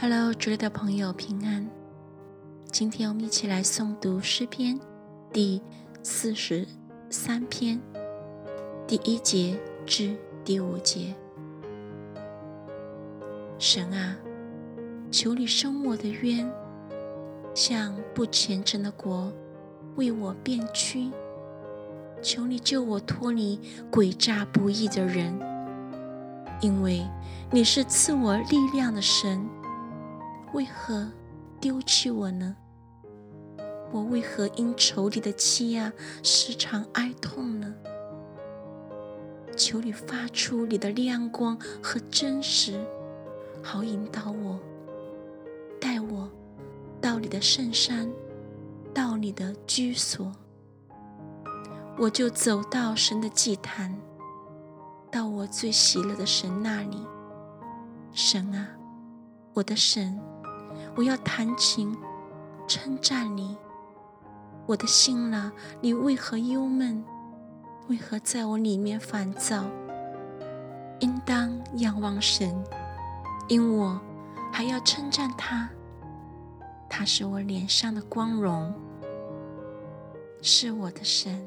Hello，主里的朋友平安。今天我们一起来诵读诗篇第四十三篇第一节至第五节。神啊，求你伸我的冤，向不虔诚的国为我辩屈。求你救我脱离诡诈不义的人，因为你是赐我力量的神。为何丢弃我呢？我为何因仇敌的欺压时常哀痛呢？求你发出你的亮光和真实，好引导我，带我到你的圣山，到你的居所。我就走到神的祭坛，到我最喜乐的神那里。神啊，我的神。我要弹琴，称赞你，我的心啊，你为何忧闷？为何在我里面烦躁？应当仰望神，因我还要称赞他。他是我脸上的光荣，是我的神。